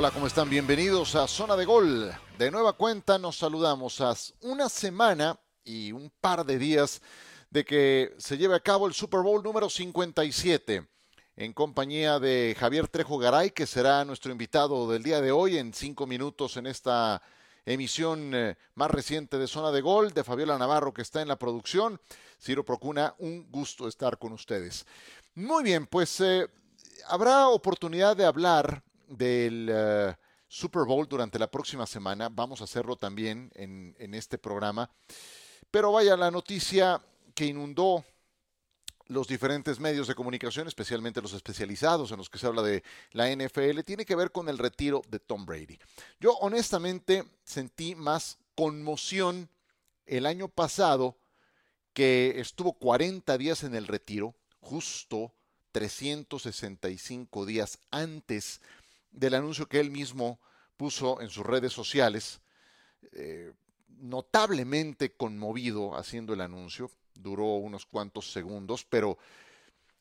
Hola, ¿cómo están? Bienvenidos a Zona de Gol. De nueva cuenta nos saludamos a una semana y un par de días de que se lleve a cabo el Super Bowl número 57 en compañía de Javier Trejo Garay, que será nuestro invitado del día de hoy en cinco minutos en esta emisión eh, más reciente de Zona de Gol, de Fabiola Navarro, que está en la producción. Ciro Procuna, un gusto estar con ustedes. Muy bien, pues eh, habrá oportunidad de hablar del eh, Super Bowl durante la próxima semana. Vamos a hacerlo también en, en este programa. Pero vaya, la noticia que inundó los diferentes medios de comunicación, especialmente los especializados en los que se habla de la NFL, tiene que ver con el retiro de Tom Brady. Yo honestamente sentí más conmoción el año pasado que estuvo 40 días en el retiro, justo 365 días antes del anuncio que él mismo puso en sus redes sociales, eh, notablemente conmovido haciendo el anuncio, duró unos cuantos segundos, pero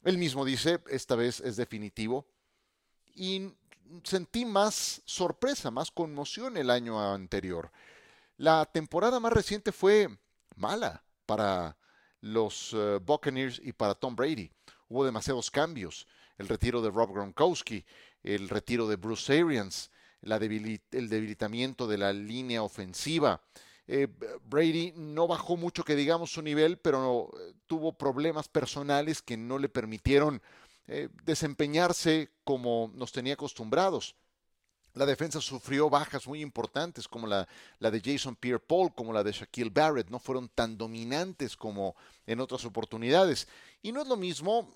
él mismo dice, esta vez es definitivo, y sentí más sorpresa, más conmoción el año anterior. La temporada más reciente fue mala para los uh, Buccaneers y para Tom Brady. Hubo demasiados cambios. El retiro de Rob Gronkowski, el retiro de Bruce Arians, el debilitamiento de la línea ofensiva. Eh, Brady no bajó mucho que digamos su nivel, pero eh, tuvo problemas personales que no le permitieron eh, desempeñarse como nos tenía acostumbrados. La defensa sufrió bajas muy importantes como la, de Jason Pierre-Paul, como la de Shaquille Barrett. No fueron tan dominantes como en otras oportunidades. Y no es lo mismo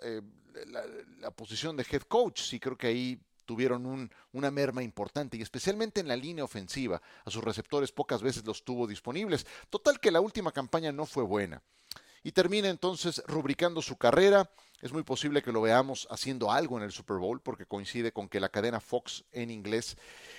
la, posición de head coach. Sí creo que ahí tuvieron un, una merma importante y especialmente en la línea ofensiva. A sus receptores pocas veces los tuvo disponibles. Total que la última campaña no fue buena. Y termina entonces rubricando su carrera. Es muy posible que lo veamos haciendo algo en el Super Bowl porque coincide con que la cadena Fox en inglés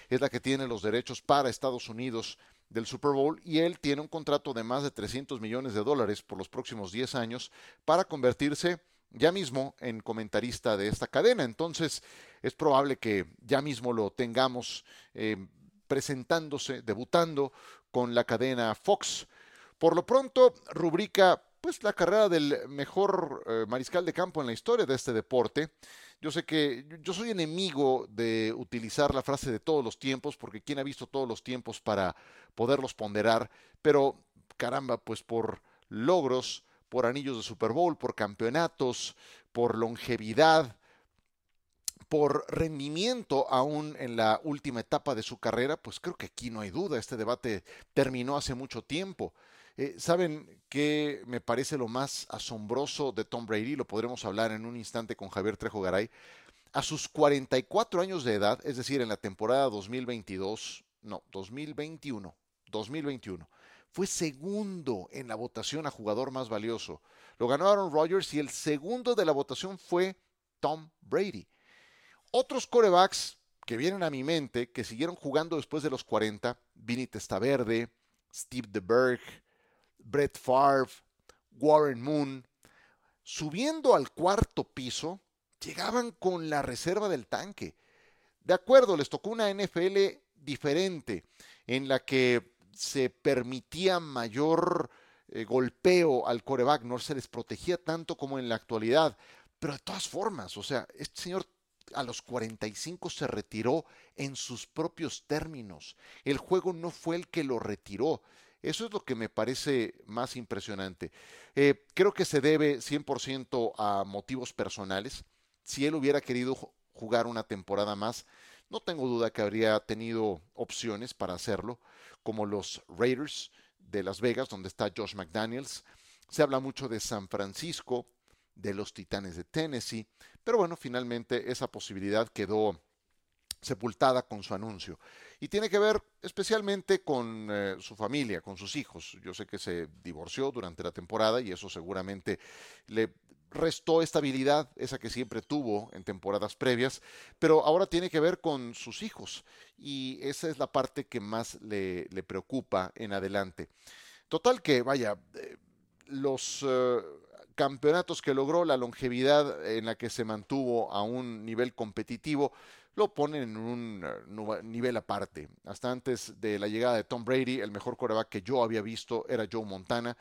es la que tiene los derechos para Estados Unidos del Super Bowl y él tiene un contrato de más de 300 millones de dólares por los próximos 10 años para convertirse ya mismo en comentarista de esta cadena. Entonces es probable que ya mismo lo tengamos eh, presentándose, debutando con la cadena Fox. Por lo pronto, rubrica pues la carrera del mejor eh, mariscal de campo en la historia de este deporte. Yo sé que yo soy enemigo de utilizar la frase de todos los tiempos, porque quién ha visto todos los tiempos para poderlos ponderar, pero caramba, pues por logros, por anillos de Super Bowl, por campeonatos, por longevidad, por rendimiento aún en la última etapa de su carrera, pues creo que aquí no hay duda, este debate terminó hace mucho tiempo. Eh, ¿Saben qué me parece lo más asombroso de Tom Brady? Lo podremos hablar en un instante con Javier Trejo Garay. A sus 44 años de edad, es decir, en la temporada 2022, no, 2021, 2021, fue segundo en la votación a jugador más valioso. Lo ganó Aaron Rodgers y el segundo de la votación fue Tom Brady. Otros corebacks que vienen a mi mente, que siguieron jugando después de los 40, Vinny Testaverde, Steve DeBerg, Brett Favre, Warren Moon, subiendo al cuarto piso, llegaban con la reserva del tanque. De acuerdo, les tocó una NFL diferente, en la que se permitía mayor eh, golpeo al coreback, no se les protegía tanto como en la actualidad. Pero de todas formas, o sea, este señor a los 45 se retiró en sus propios términos. El juego no fue el que lo retiró. Eso es lo que me parece más impresionante. Eh, creo que se debe 100% a motivos personales. Si él hubiera querido jugar una temporada más, no tengo duda que habría tenido opciones para hacerlo como los Raiders de Las Vegas, donde está Josh McDaniels. Se habla mucho de San Francisco, de los Titanes de Tennessee, pero bueno, finalmente esa posibilidad quedó sepultada con su anuncio. Y tiene que ver especialmente con eh, su familia, con sus hijos. Yo sé que se divorció durante la temporada y eso seguramente le restó estabilidad, esa que siempre tuvo en temporadas previas, pero ahora tiene que ver con sus hijos y esa es la parte que más le, preocupa en adelante. Total que, vaya, eh, los eh, campeonatos que logró, la longevidad en la que se mantuvo a un nivel competitivo, lo ponen en un eh, nivel aparte. Hasta antes de la llegada de Tom Brady, el mejor coreback que yo había visto era Joe Montana,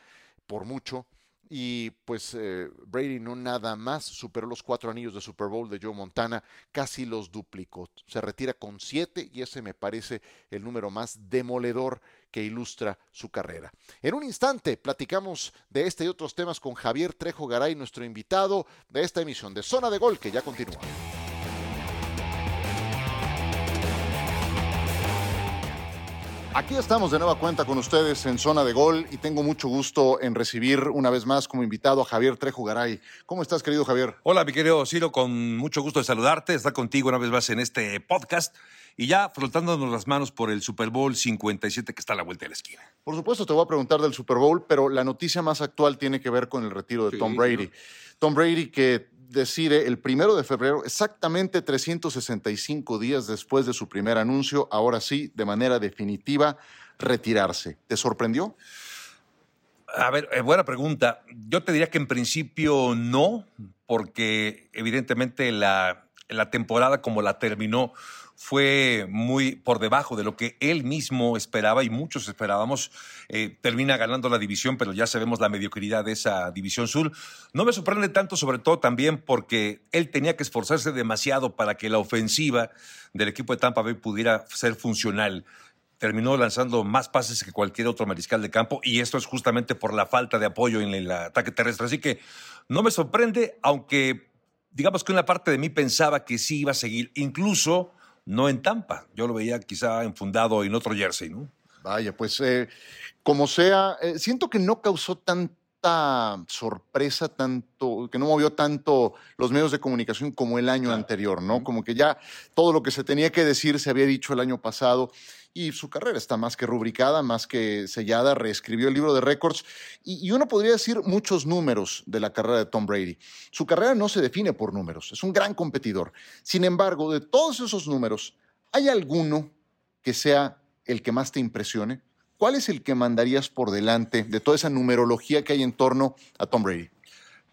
por mucho. Y pues eh, Brady no nada más superó los cuatro anillos de Super Bowl de Joe Montana, casi los duplicó. Se retira con siete y ese me parece el número más demoledor que ilustra su carrera. En un instante platicamos de este y otros temas con Javier Trejo Garay, nuestro invitado de esta emisión de Zona de Gol, que ya continúa. Aquí estamos de nueva cuenta con ustedes en Zona de Gol y tengo mucho gusto en recibir una vez más como invitado a Javier Trejo Garay. ¿Cómo estás, querido Javier? Hola, mi querido Ciro, con mucho gusto de saludarte, estar contigo una vez más en este podcast y ya frotándonos las manos por el Super Bowl 57 que está a la vuelta de la esquina. Por supuesto, te voy a preguntar del Super Bowl, pero la noticia más actual tiene que ver con el retiro de Tom Brady. Tom Brady que decide el primero de febrero, exactamente 365 días después de su primer anuncio, ahora sí, de manera definitiva, retirarse. ¿Te sorprendió? A ver, eh, buena pregunta. Yo te diría que en principio no, porque evidentemente la, la temporada como la terminó fue muy por debajo de lo que él mismo esperaba y muchos esperábamos. Eh, termina ganando la división, pero ya sabemos la mediocridad de esa división sur. No me sorprende tanto, sobre todo también porque él tenía que esforzarse demasiado para que la ofensiva del equipo de Tampa Bay pudiera ser funcional terminó lanzando más pases que cualquier otro mariscal de campo y esto es justamente por la falta de apoyo en el ataque terrestre. Así que no me sorprende, aunque digamos que una parte de mí pensaba que sí iba a seguir, incluso no en Tampa. Yo lo veía quizá enfundado en otro jersey, ¿no? Vaya, pues eh, como sea, eh, siento que no causó tanta sorpresa, tanto, que no movió tanto los medios de comunicación como el año anterior, ¿no? Como que ya todo lo que se tenía que decir se había dicho el año pasado y su carrera está más que rubricada, más que sellada, reescribió el libro de récords y, uno podría decir muchos números de la carrera de Tom Brady. Su carrera no se define por números, es un gran competidor. Sin embargo, de todos esos números, ¿hay alguno que sea el que más te impresione? ¿Cuál es el que mandarías por delante de toda esa numerología que hay en torno a Tom Brady?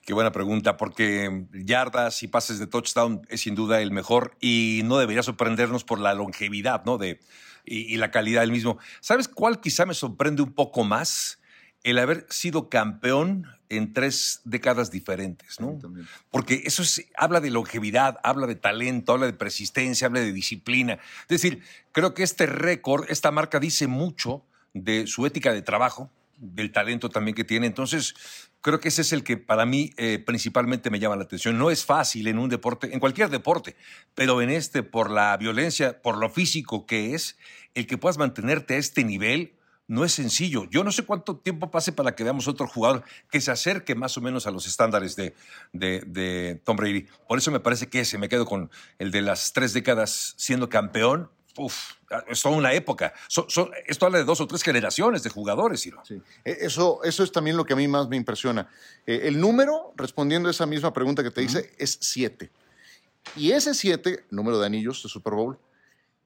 Qué buena pregunta, porque yardas y pases de touchdown es sin duda el mejor y no debería sorprendernos por la longevidad, ¿no? De, y, la calidad del mismo. ¿Sabes cuál quizá me sorprende un poco más? El haber sido campeón en tres décadas diferentes, ¿no? Porque eso habla de longevidad, habla de talento, habla de persistencia, habla de disciplina. Es decir, creo que este récord, esta marca dice mucho de su ética de trabajo, del talento también que tiene. Entonces, creo que ese es el que para mí eh, principalmente me llama la atención. No es fácil en un deporte, en cualquier deporte, pero en este, por la violencia, por lo físico que es, el que puedas mantenerte a este nivel no es sencillo. Yo no sé cuánto tiempo pase para que veamos otro jugador que se acerque más o menos a los estándares de, de Tom Brady. Por eso me parece que ese, me quedo con el de las tres décadas siendo campeón uf, es toda una época. esto habla de dos o tres generaciones de jugadores, Ciro. Sí. E, eso, eso es también lo que a mí más me impresiona. Eh, el número, respondiendo a esa misma pregunta que te hice, es siete. Y ese siete, número de anillos de Super Bowl,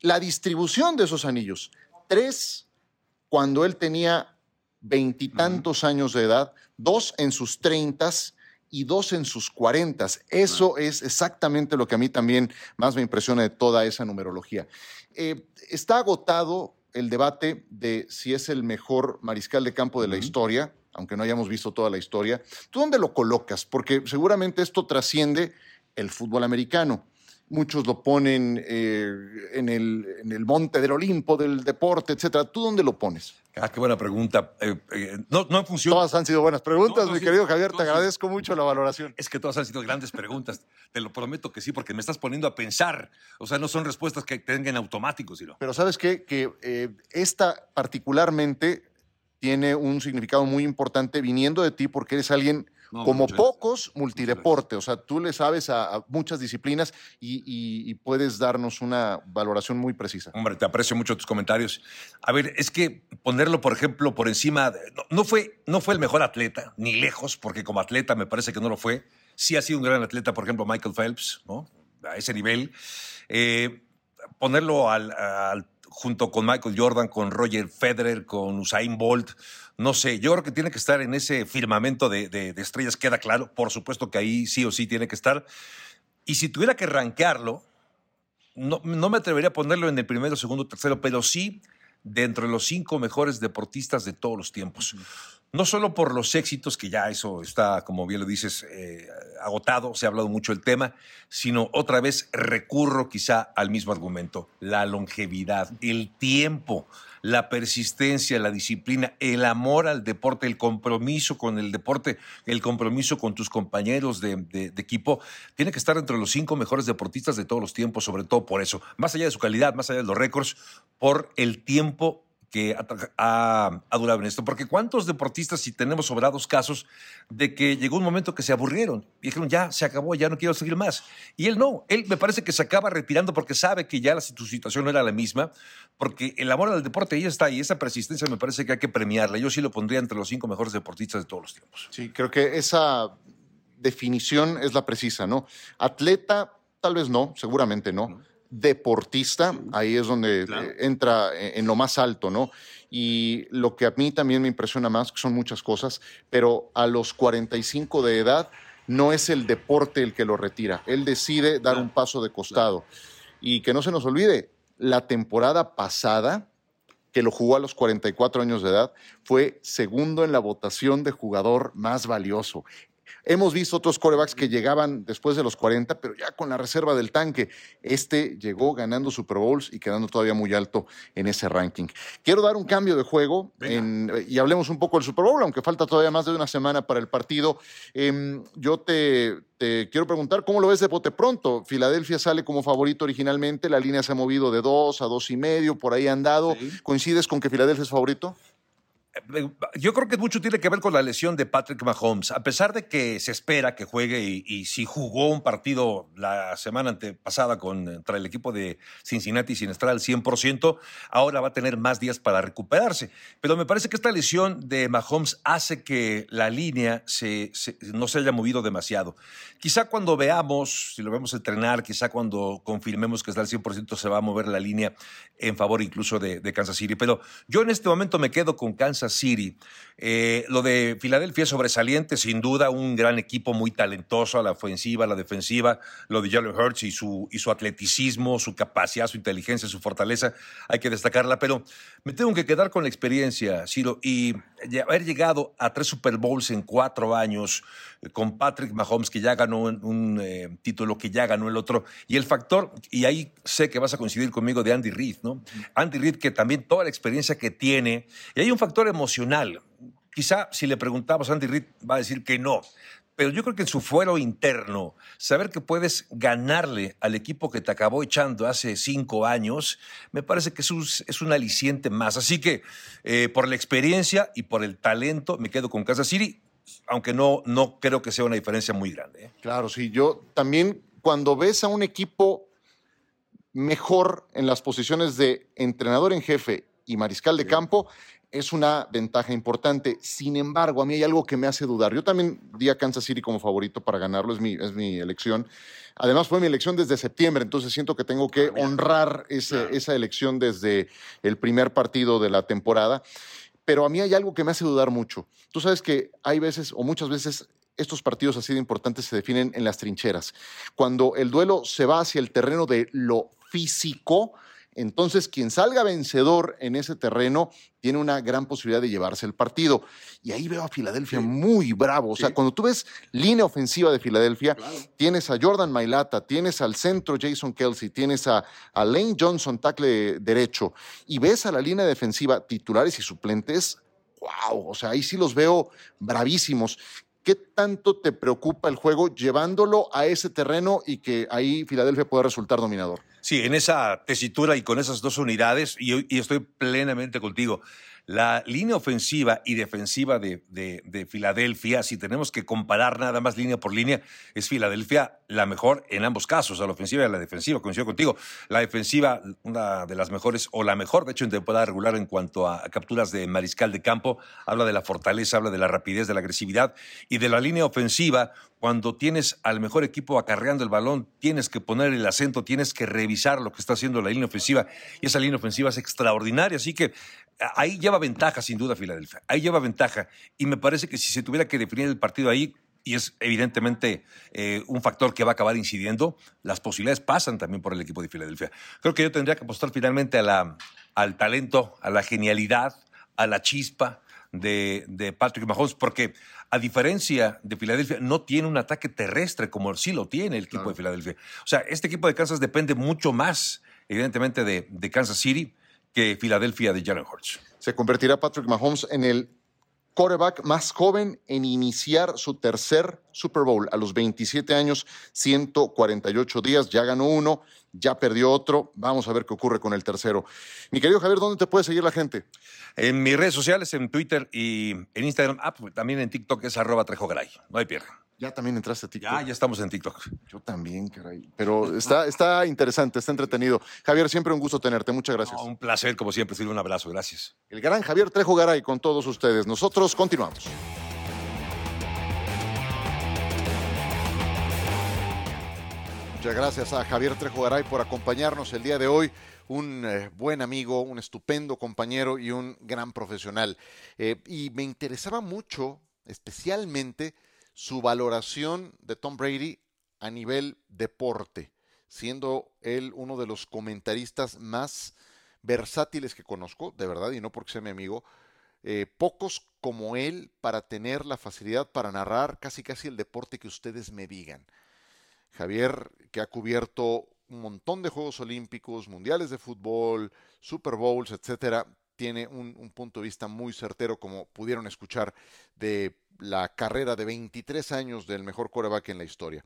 la distribución de esos anillos, tres cuando él tenía veintitantos años de edad, dos en sus treintas y dos en sus cuarentas. Eso es exactamente lo que a mí también más me impresiona de toda esa numerología. Eh, está agotado el debate de si es el mejor mariscal de campo de la historia, aunque no hayamos visto toda la historia. ¿Tú dónde lo colocas? Porque seguramente esto trasciende el fútbol americano. Muchos lo ponen eh, en, el, en, el, monte del Olimpo, del deporte, etcétera. ¿Tú dónde lo pones? Ah, qué buena pregunta. Eh, eh, no, no funciona. Todas han sido buenas preguntas, mi querido Javier. te agradezco mucho la valoración. Es que todas han sido grandes preguntas. te lo prometo que sí, porque me estás poniendo a pensar. O sea, no son respuestas que tengan automáticos, sino. Pero ¿sabes qué? Que esta particularmente tiene un significado muy importante viniendo de ti porque eres alguien como pocos, multideporte. O sea, tú le sabes a, muchas disciplinas y, puedes darnos una valoración muy precisa. Hombre, te aprecio mucho tus comentarios. A ver, es que ponerlo, por ejemplo, por encima, no, fue, no fue el mejor atleta, ni lejos, porque como atleta me parece que no lo fue. Sí ha sido un gran atleta, por ejemplo, Michael Phelps, ¿no? A ese nivel. Eh, ponerlo al junto con Michael Jordan, con Roger Federer, con Usain Bolt. No sé, yo creo que tiene que estar en ese firmamento de, estrellas, queda claro. Por supuesto que ahí sí o sí tiene que estar. Y si tuviera que rankearlo, no, no me atrevería a ponerlo en el primero, segundo, tercero, pero sí dentro de los cinco mejores deportistas de todos los tiempos. No solo por los éxitos, que ya eso está, como bien lo dices, eh, agotado, se ha hablado mucho del tema, sino otra vez recurro quizá al mismo argumento, la longevidad, el tiempo, la persistencia, la disciplina, el amor al deporte, el compromiso con el deporte, el compromiso con tus compañeros de equipo, tiene que estar entre los cinco mejores deportistas de todos los tiempos, sobre todo por eso, más allá de su calidad, más allá de los récords, por el tiempo que ha, durado en esto. Porque cuántos deportistas, si tenemos sobrados casos, de que llegó un momento que se aburrieron y dijeron, ya, se acabó, ya no quiero seguir más. Y él no, él me parece que se acaba retirando porque sabe que ya la, su situación no era la misma, porque el amor al deporte ahí está y esa persistencia me parece que hay que premiarla. Yo sí lo pondría entre los cinco mejores deportistas de todos los tiempos. Sí, creo que esa definición es la precisa, ¿no? Atleta, tal vez no, seguramente no deportista, ahí es donde eh, entra en lo más alto, ¿no? Y lo que a mí también me impresiona más, que son muchas cosas, pero a los 45 de edad no es el deporte el que lo retira, él decide dar un paso de costado. Y que no se nos olvide, la temporada pasada, que lo jugó a los 44 años de edad, fue segundo en la votación de jugador más valioso. Hemos visto otros corebacks que llegaban después de los 40, pero ya con la reserva del tanque. Este llegó ganando Super Bowls y quedando todavía muy alto en ese ranking. Quiero dar un cambio de juego y hablemos un poco del Super Bowl, aunque falta todavía más de una semana para el partido. Em, yo te, quiero preguntar cómo lo ves de bote pronto. Filadelfia sale como favorito originalmente, la línea se ha movido de dos a dos y medio, por ahí ha andado. ¿Coincides con que Filadelfia es favorito? Yo creo que mucho tiene que ver con la lesión de Patrick Mahomes. A pesar de que se espera que juegue y, si jugó un partido la semana antepasada contra el equipo de Cincinnati sin estar al 100%, ahora va a tener más días para recuperarse. Pero me parece que esta lesión de Mahomes hace que la línea no se haya movido demasiado. Quizá cuando veamos, si lo vemos entrenar, quizá cuando confirmemos que está al 100% se va a mover la línea en favor incluso de, de Kansas City. Pero yo en este momento me quedo con Kansas City. Eh, lo de Filadelfia es sobresaliente, sin duda, un gran equipo muy talentoso a la ofensiva, a la defensiva. Lo de Jalen Hurts y su, y su atleticismo, su capacidad, su inteligencia, su fortaleza, hay que destacarla. Pero me tengo que quedar con la experiencia, Ciro, y haber llegado a tres Super Bowls en cuatro años eh, con Patrick Mahomes, que ya ganó un, eh, título, que ya ganó el otro, y el factor, y ahí sé que vas a coincidir conmigo, de Andy Reid, ¿no? Andy Reid, que también toda la experiencia que tiene, y hay un factor emocional. Quizá si le preguntamos a Andy Reid va a decir que no, pero yo creo que en su fuero interno, saber que puedes ganarle al equipo que te acabó echando hace cinco años, me parece que es un, es un aliciente más. Así que eh, por la experiencia y por el talento, me quedo con Kansas City, aunque no, no creo que sea una diferencia muy grande. ¿eh? Claro, sí. Yo también, cuando ves a un equipo mejor en las posiciones de entrenador en jefe y mariscal de campo, es una ventaja importante. Sin embargo, a mí hay algo que me hace dudar. Yo también di a Kansas City como favorito para ganarlo, es mi, es mi elección. Además, fue mi elección desde septiembre, entonces siento que tengo que ah, honrar esa elección desde el primer partido de la temporada. Pero a mí hay algo que me hace dudar mucho. Tú sabes que hay veces, o muchas veces, estos partidos así de importantes se definen en las trincheras. Cuando el duelo se va hacia el terreno de lo físico, entonces quien salga vencedor en ese terreno tiene una gran posibilidad de llevarse el partido. Y ahí veo a Filadelfia muy bravo. O sea, cuando tú ves línea ofensiva de Filadelfia, tienes a Jordan Mailata, tienes al centro Jason Kelsey, tienes a, a Lane Johnson, tackle derecho, y ves a la línea defensiva titulares y suplentes, wow, o sea, ahí sí los veo bravísimos. ¿Qué tanto te preocupa el juego llevándolo a ese terreno y que ahí Filadelfia pueda resultar dominador? Sí, en esa tesitura y con esas dos unidades, y, estoy plenamente contigo. La línea ofensiva y defensiva de, de, Filadelfia, si tenemos que comparar nada más línea por línea, es Filadelfia la mejor en ambos casos, a la ofensiva y a la defensiva, coincido contigo. La defensiva, una de las mejores, o la mejor, de hecho, en temporada regular en cuanto a capturas de mariscal de campo, habla de la fortaleza, habla de la rapidez, de la agresividad, y de la línea ofensiva, cuando tienes al mejor equipo acarreando el balón, tienes que poner el acento, tienes que revisar lo que está haciendo la línea ofensiva, y esa línea ofensiva es extraordinaria, así que ahí lleva ventaja, sin duda, Filadelfia, ahí lleva ventaja, y me parece que si se tuviera que definir el partido ahí, y es evidentemente eh, un factor que va a acabar incidiendo, las posibilidades pasan también por el equipo de Filadelfia. Creo que yo tendría que apostar finalmente a la, al talento, a la genialidad, a la chispa de, de, Patrick Mahomes, porque a diferencia de Filadelfia, no tiene un ataque terrestre como sí lo tiene el equipo de Filadelfia. O sea, este equipo de Kansas depende mucho más, evidentemente, de, de Kansas City que Filadelfia de Jalen Hurts. Se convertirá Patrick Mahomes en el quarterback más joven en iniciar su tercer Super Bowl a los 27 años, 148 días. Ya ganó uno, ya perdió otro. Vamos a ver qué ocurre con el tercero. Mi querido Javier, ¿dónde te puede seguir la gente? En mis redes sociales, en Twitter y en Instagram. Ah, pues, también en TikTok es arroba trejogaray. No hay pierde. Ya también entraste a TikTok. Ya, ya estamos en TikTok. Yo también, caray. Pero está, está interesante, está entretenido. Javier, siempre un gusto tenerte. Muchas gracias. un placer, como siempre, Silvio. Un abrazo. Gracias. El gran Javier Trejo Garay con todos ustedes. Nosotros continuamos. Muchas gracias a Javier Trejo Garay por acompañarnos el día de hoy. Un eh, buen amigo, un estupendo compañero y un gran profesional. Eh, y me interesaba mucho, especialmente, su valoración de Tom Brady a nivel deporte, siendo él uno de los comentaristas más versátiles que conozco, de verdad, y no porque sea mi amigo, eh, pocos como él para tener la facilidad para narrar casi casi el deporte que ustedes me digan. Javier, que ha cubierto un montón de Juegos Olímpicos, Mundiales de Fútbol, Super Bowls, etcétera, tiene un, un punto de vista muy certero, como pudieron escuchar, de la carrera de 23 años del mejor coreback en la historia.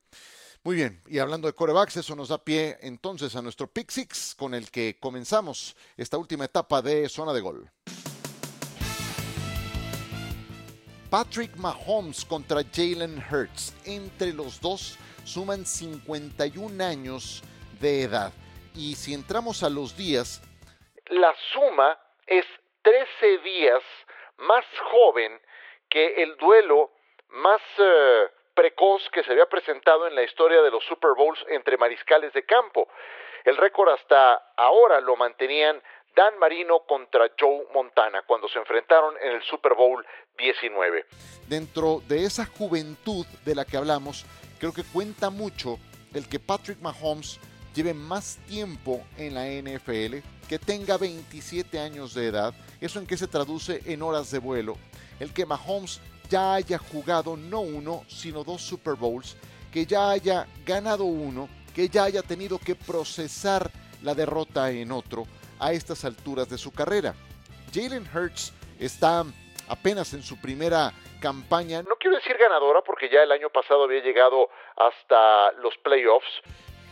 Muy bien, y hablando de corebacks, eso nos da pie entonces a nuestro Pick Six con el que comenzamos esta última etapa de zona de gol. Patrick Mahomes contra Jalen Hurts. Entre los dos suman 51 años de edad. Y si entramos a los días, la suma es 13 días más joven que el duelo más eh, precoz que se había presentado en la historia de los Super Bowls entre mariscales de campo. El récord hasta ahora lo mantenían Dan Marino contra Joe Montana cuando se enfrentaron en el Super Bowl 19. Dentro de esa juventud de la que hablamos, creo que cuenta mucho el que Patrick Mahomes lleve más tiempo en la NFL, que tenga 27 años de edad, eso en qué se traduce en horas de vuelo, el que Mahomes ya haya jugado no uno, sino dos Super Bowls, que ya haya ganado uno, que ya haya tenido que procesar la derrota en otro a estas alturas de su carrera. Jalen Hurts está apenas en su primera campaña, no quiero decir ganadora porque ya el año pasado había llegado hasta los playoffs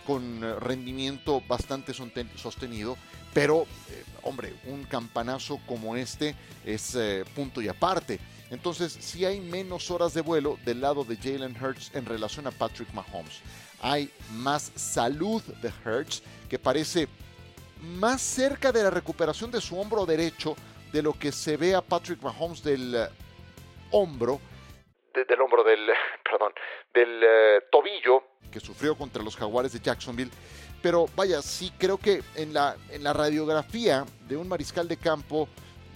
con rendimiento bastante sostenido, pero eh, hombre, un campanazo como este es eh, punto y aparte. Entonces, si hay menos horas de vuelo del lado de Jalen Hurts en relación a Patrick Mahomes. Hay más salud de Hurts, que parece más cerca de la recuperación de su hombro derecho de lo que se ve a Patrick Mahomes del hombro, del hombro del, perdón, del eh, tobillo. Que sufrió contra los Jaguares de Jacksonville. Pero vaya, sí creo que en la, en la radiografía de un mariscal de campo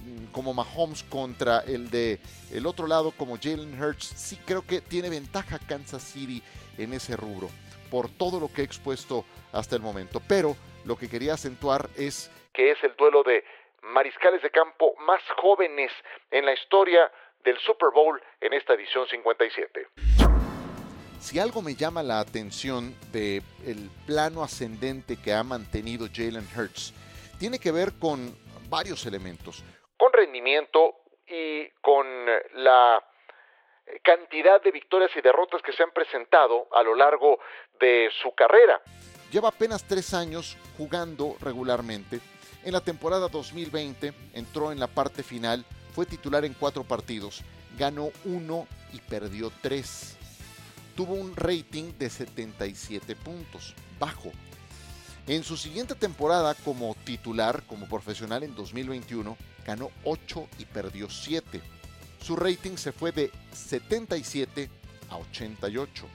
mm, como Mahomes contra el de el otro lado como Jalen Hurts, sí creo que tiene ventaja Kansas City en ese rubro por todo lo que he expuesto hasta el momento. Pero lo que quería acentuar es que es el duelo de mariscales de campo más jóvenes en la historia del Super Bowl en esta edición 57. Si algo me llama la atención del el plano ascendente que ha mantenido Jalen Hurts, tiene que ver con varios elementos. Con rendimiento y con la cantidad de victorias y derrotas que se han presentado a lo largo de su carrera. Lleva apenas tres años jugando regularmente. En la temporada 2020 entró en la parte final, fue titular en cuatro partidos, ganó uno y perdió tres tuvo un rating de 77 puntos, bajo. En su siguiente temporada como titular, como profesional en 2021, ganó 8 y perdió 7. Su rating se fue de 77 a 88.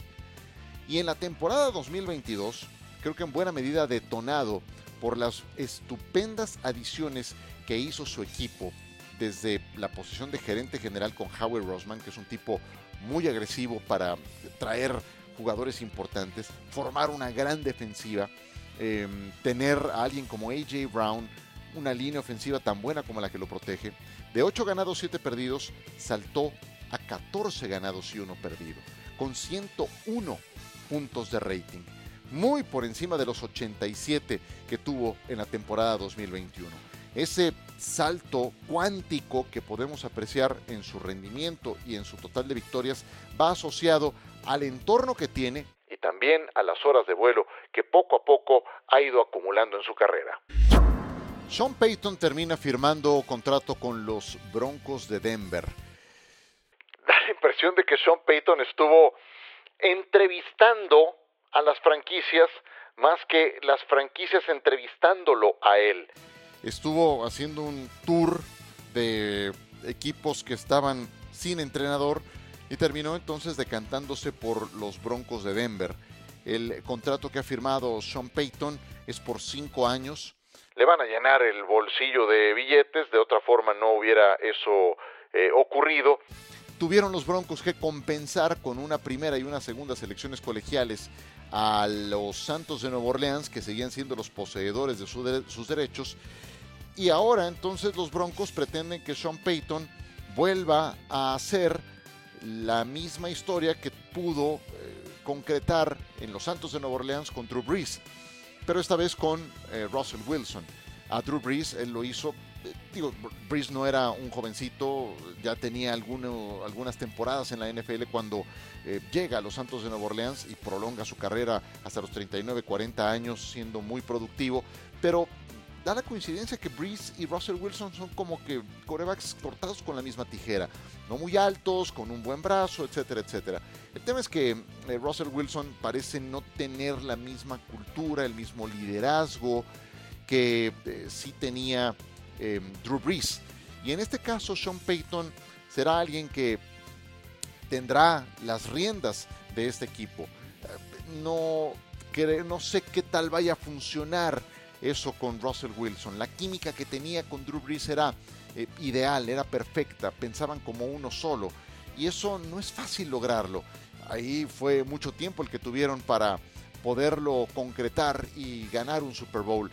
Y en la temporada 2022, creo que en buena medida detonado por las estupendas adiciones que hizo su equipo desde la posición de gerente general con Howard Rosman, que es un tipo muy agresivo para traer jugadores importantes, formar una gran defensiva, em, tener a alguien como AJ Brown, una línea ofensiva tan buena como la que lo protege. De 8 ganados, 7 perdidos, saltó a 14 ganados y 1 perdido, con 101 puntos de rating, muy por encima de los 87 que tuvo en la temporada 2021. Ese salto cuántico que podemos apreciar en su rendimiento y en su total de victorias va asociado al entorno que tiene y también a las horas de vuelo que poco a poco ha ido acumulando en su carrera. Sean Payton termina firmando contrato con los Broncos de Denver. Da la impresión de que Sean Payton estuvo entrevistando a las franquicias más que las franquicias entrevistándolo a él. Estuvo haciendo un tour de equipos que estaban sin entrenador y terminó entonces decantándose por los Broncos de Denver. El contrato que ha firmado Sean Payton es por cinco años. Le van a llenar el bolsillo de billetes, de otra forma no hubiera eso eh, ocurrido. Tuvieron los Broncos que compensar con una primera y una segunda selecciones colegiales a los Santos de Nueva Orleans, que seguían siendo los poseedores de, sus derechos. Y ahora entonces los Broncos pretenden que Sean Payton vuelva a hacer la misma historia que pudo eh, concretar en los Santos de Nueva Orleans con Drew Brees, pero esta vez con eh, Russell Wilson. A Drew Brees él lo hizo, eh, digo, Brees no era un jovencito, ya tenía algunas temporadas en la NFL cuando llega a los Santos de Nueva Orleans y prolonga su carrera hasta los 39, 40 años siendo muy productivo, pero da la coincidencia que Breeze y Russell Wilson son como que corebacks cortados con la misma tijera, no muy altos, con un buen brazo, etcétera, etcétera. El tema es que eh, Russell Wilson parece no tener la misma cultura, el mismo liderazgo que eh, sí tenía em, Drew Brees. Y en este caso, Sean Payton será alguien que tendrá las riendas de este equipo. Eh, no, no sé qué tal vaya a funcionar eso con Russell Wilson. La química que tenía con Drew Brees era eh, ideal, era perfecta, pensaban como uno solo. Y eso no es fácil lograrlo. Ahí fue mucho tiempo el que tuvieron para poderlo concretar y ganar un Super Bowl.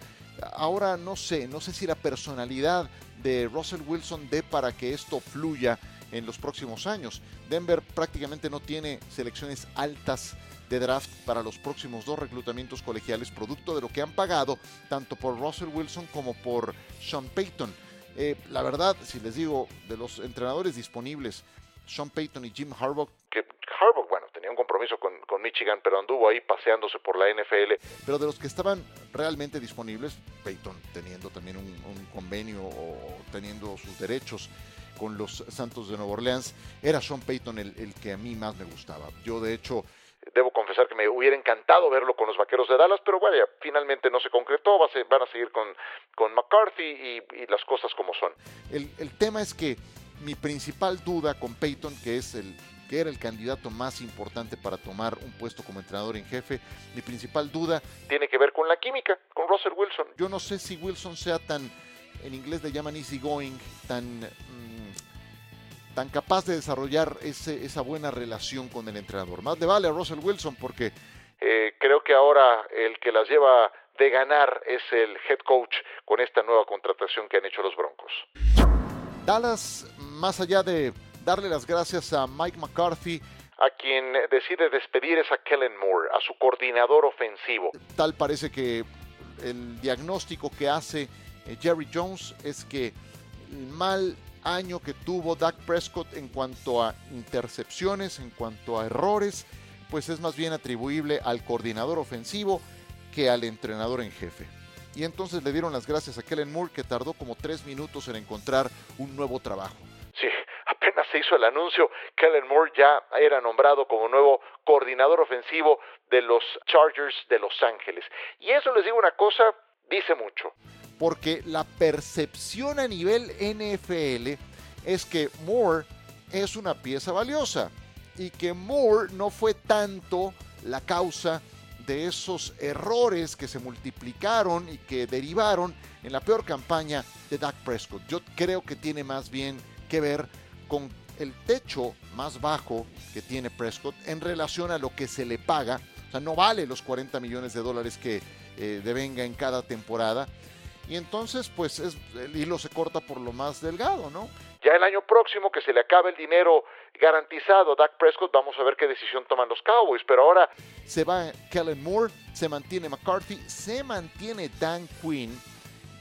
Ahora no sé, no sé si la personalidad de Russell Wilson dé para que esto fluya en los próximos años. Denver prácticamente no tiene selecciones altas de draft para los próximos dos reclutamientos colegiales, producto de lo que han pagado tanto por Russell Wilson como por Sean Payton. Eh, la verdad, si les digo, de los entrenadores disponibles, Sean Payton y Jim Harbaugh, que Harbaugh, bueno, tenía un compromiso con, Michigan, pero anduvo ahí paseándose por la NFL. Pero de los que estaban realmente disponibles, Payton teniendo también un, convenio o teniendo sus derechos con los Santos de Nueva Orleans, era Sean Payton el, el que a mí más me gustaba. Yo, de hecho, confesar que me hubiera encantado verlo con los Vaqueros de Dallas, pero vaya, finalmente no se concretó, van a seguir con, con McCarthy y, las cosas como son. El, el, tema es que mi principal duda con Peyton, que es el que era el candidato más importante para tomar un puesto como entrenador en jefe, mi principal duda tiene que ver con la química, con Russell Wilson. Yo no sé si Wilson sea tan, en inglés le llaman easy going, tan tan capaz de desarrollar esa buena relación con el entrenador. Más le vale a Russell Wilson porque eh, creo que ahora el que las lleva de ganar es el head coach con esta nueva contratación que han hecho los Broncos. Dallas, más allá de darle las gracias a Mike McCarthy, a quien decide despedir es a Kellen Moore, a su coordinador ofensivo. Tal parece que el diagnóstico que hace eh, Jerry Jones es que el mal año que tuvo Dak Prescott en cuanto a intercepciones, en cuanto a errores, pues es más bien atribuible al coordinador ofensivo que al entrenador en jefe. Y entonces le dieron las gracias a Kellen Moore que tardó como tres minutos en encontrar un nuevo trabajo. Sí, apenas se hizo el anuncio, Kellen Moore ya era nombrado como nuevo coordinador ofensivo de los Chargers de Los Ángeles. Y eso les digo una cosa, dice mucho porque la percepción a nivel NFL es que Moore es una pieza valiosa y que Moore no fue tanto la causa de esos errores que se multiplicaron y que derivaron en la peor campaña de Dak Prescott. Yo creo que tiene más bien que ver con el techo más bajo que tiene Prescott en relación a lo que se le paga. O sea, no vale los 40 millones de dólares que eh, devenga en cada temporada. Y entonces, pues es, el hilo se corta por lo más delgado, ¿no? Ya el año próximo, que se le acabe el dinero garantizado a Dak Prescott, vamos a ver qué decisión toman los Cowboys. Pero ahora se va Kellen Moore, se mantiene McCarthy, se mantiene Dan Quinn,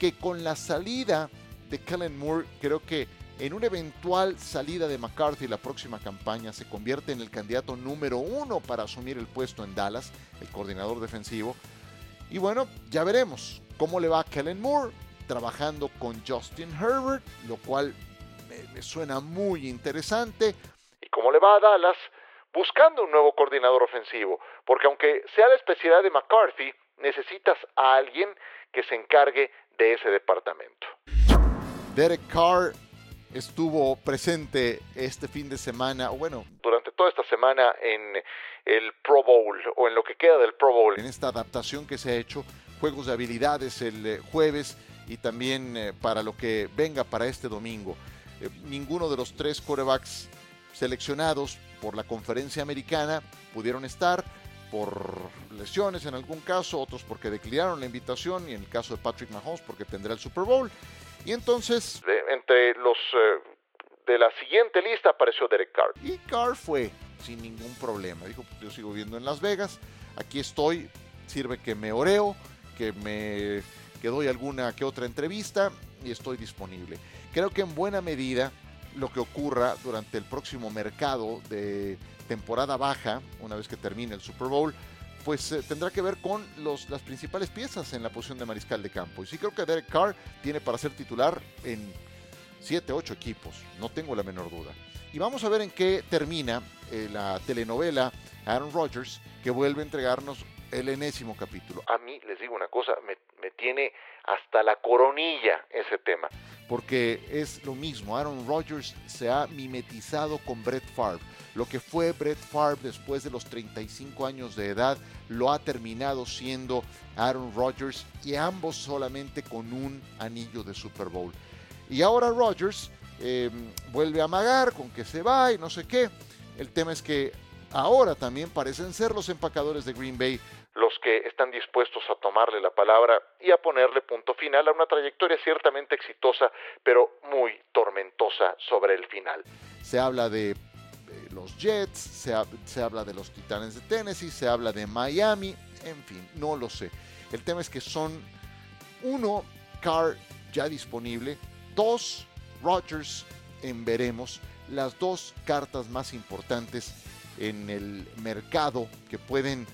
que con la salida de Kellen Moore, creo que en una eventual salida de McCarthy la próxima campaña se convierte en el candidato número uno para asumir el puesto en Dallas, el coordinador defensivo. Y bueno, ya veremos cómo le va a Kellen Moore trabajando con Justin Herbert, lo cual me, suena muy interesante. Y cómo le va a Dallas buscando un nuevo coordinador ofensivo, porque aunque sea la especialidad de McCarthy, necesitas a alguien que se encargue de ese departamento. Derek Carr estuvo presente este fin de semana, o bueno, durante toda esta semana en el Pro Bowl o en lo que queda del Pro Bowl. En esta adaptación que se ha hecho, juegos de habilidades el eh, jueves y también eh, para lo que venga para este domingo. Eh, ninguno de los tres corebacks seleccionados por la conferencia americana pudieron estar por lesiones en algún caso, otros porque declinaron la invitación y en el caso de Patrick Mahomes porque tendrá el Super Bowl. Y entonces, entre los de la siguiente lista apareció Derek Carr. Y Carr fue sin ningún problema. Dijo, yo sigo viviendo en Las Vegas, aquí estoy, sirve que me oreo, que me que doy alguna que otra entrevista y estoy disponible. Creo que en buena medida lo que ocurra durante el próximo mercado de temporada baja, una vez que termine el Super Bowl, pues eh, tendrá que ver con los, las principales piezas en la posición de mariscal de campo. Y sí creo que Derek Carr tiene para ser titular en 7, 8 equipos, no tengo la menor duda. Y vamos a ver en qué termina eh, la telenovela Aaron Rodgers, que vuelve a entregarnos el enésimo capítulo. A mí, les digo una cosa, me, tiene hasta la coronilla ese tema. Porque es lo mismo, Aaron Rodgers se ha mimetizado con Brett Favre. Lo que fue Brett Favre después de los 35 años de edad lo ha terminado siendo Aaron Rodgers y ambos solamente con un anillo de Super Bowl. Y ahora Rodgers em, vuelve a amagar con que se va y no sé qué. El tema es que ahora también parecen ser los empacadores de Green Bay los que están dispuestos a tomarle la palabra y a ponerle punto final a una trayectoria ciertamente exitosa, pero muy tormentosa sobre el final. Se habla de los Jets, se, se, habla de los Titanes de Tennessee, se habla de Miami, en fin, no lo sé. El tema es que son uno, Carr ya disponible, dos, Rodgers en veremos, las dos cartas más importantes en el mercado que pueden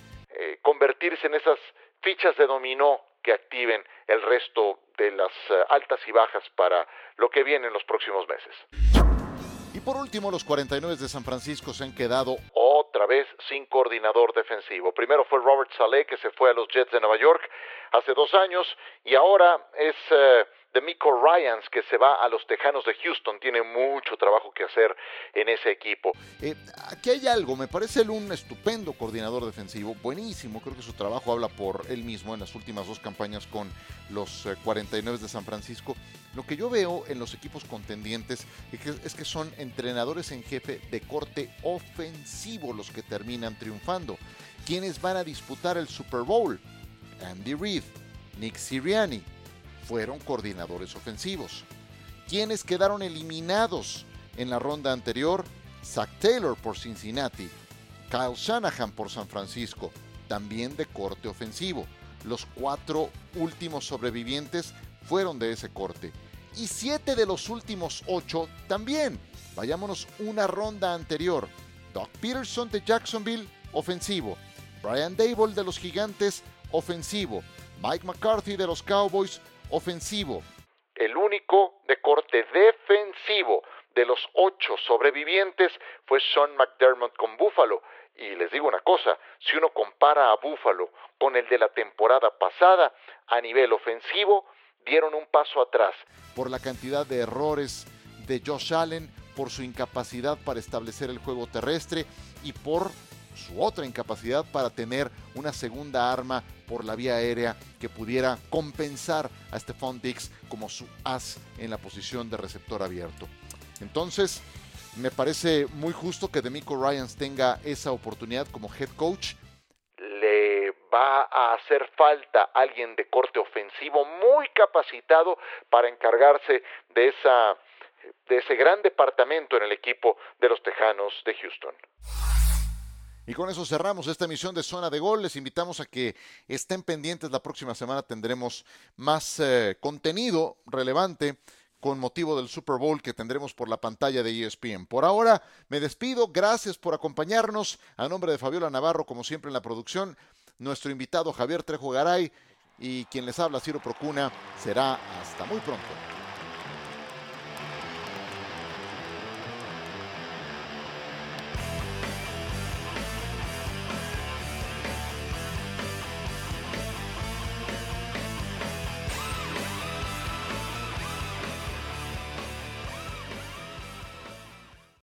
convertirse en esas fichas de dominó que activen el resto de las eh, altas y bajas para lo que viene en los próximos meses. Y por último, los 49 de San Francisco se han quedado otra vez sin coordinador defensivo. Primero fue Robert Saleh, que se fue a los Jets de Nueva York hace dos años, y ahora es eh, de Miko Ryans, que se va a los Tejanos de Houston. Tiene mucho trabajo que hacer en ese equipo. Eh, aquí hay algo, me parece él un estupendo coordinador defensivo, buenísimo. Creo que su trabajo habla por él mismo en las últimas dos campañas con los 49 eh, de San Francisco. Lo que yo veo en los equipos contendientes es que son entrenadores en jefe de corte ofensivo los que terminan triunfando. ¿Quiénes van a disputar el Super Bowl? Andy Reid, Nick Sirianni, fueron coordinadores ofensivos. Quienes quedaron eliminados en la ronda anterior? Zach Taylor por Cincinnati, Kyle Shanahan por San Francisco, también de corte ofensivo. Los cuatro últimos sobrevivientes fueron de ese corte. Y siete de los últimos ocho también. Vayámonos una ronda anterior. Doc Peterson de Jacksonville, ofensivo. Brian Dable de los Gigantes, ofensivo. Mike McCarthy de los Cowboys, ofensivo. El único de corte defensivo de los ocho sobrevivientes fue Sean McDermott con Buffalo. Y les digo una cosa, si uno compara a Buffalo con el de la temporada pasada, a nivel ofensivo, dieron un paso atrás. Por la cantidad de errores de Josh Allen, por su incapacidad para establecer el juego terrestre y por su otra incapacidad para tener una segunda arma por la vía aérea que pudiera compensar a Stephon Dix como su as en la posición de receptor abierto. Entonces, Me parece muy justo que Demico Ryans tenga esa oportunidad como head coach. Le va a hacer falta alguien de corte ofensivo muy capacitado para encargarse de esa de ese gran departamento en el equipo de los Tejanos de Houston. Y con eso cerramos esta emisión de Zona de Gol. Les invitamos a que estén pendientes. La próxima semana tendremos más eh, contenido relevante con motivo del Super Bowl que tendremos por la pantalla de ESPN. Por ahora me despido. Gracias por acompañarnos. A nombre de Fabiola Navarro, como siempre en la producción, nuestro invitado Javier Trejo Garay y quien les habla, Ciro Procuna, será hasta muy pronto.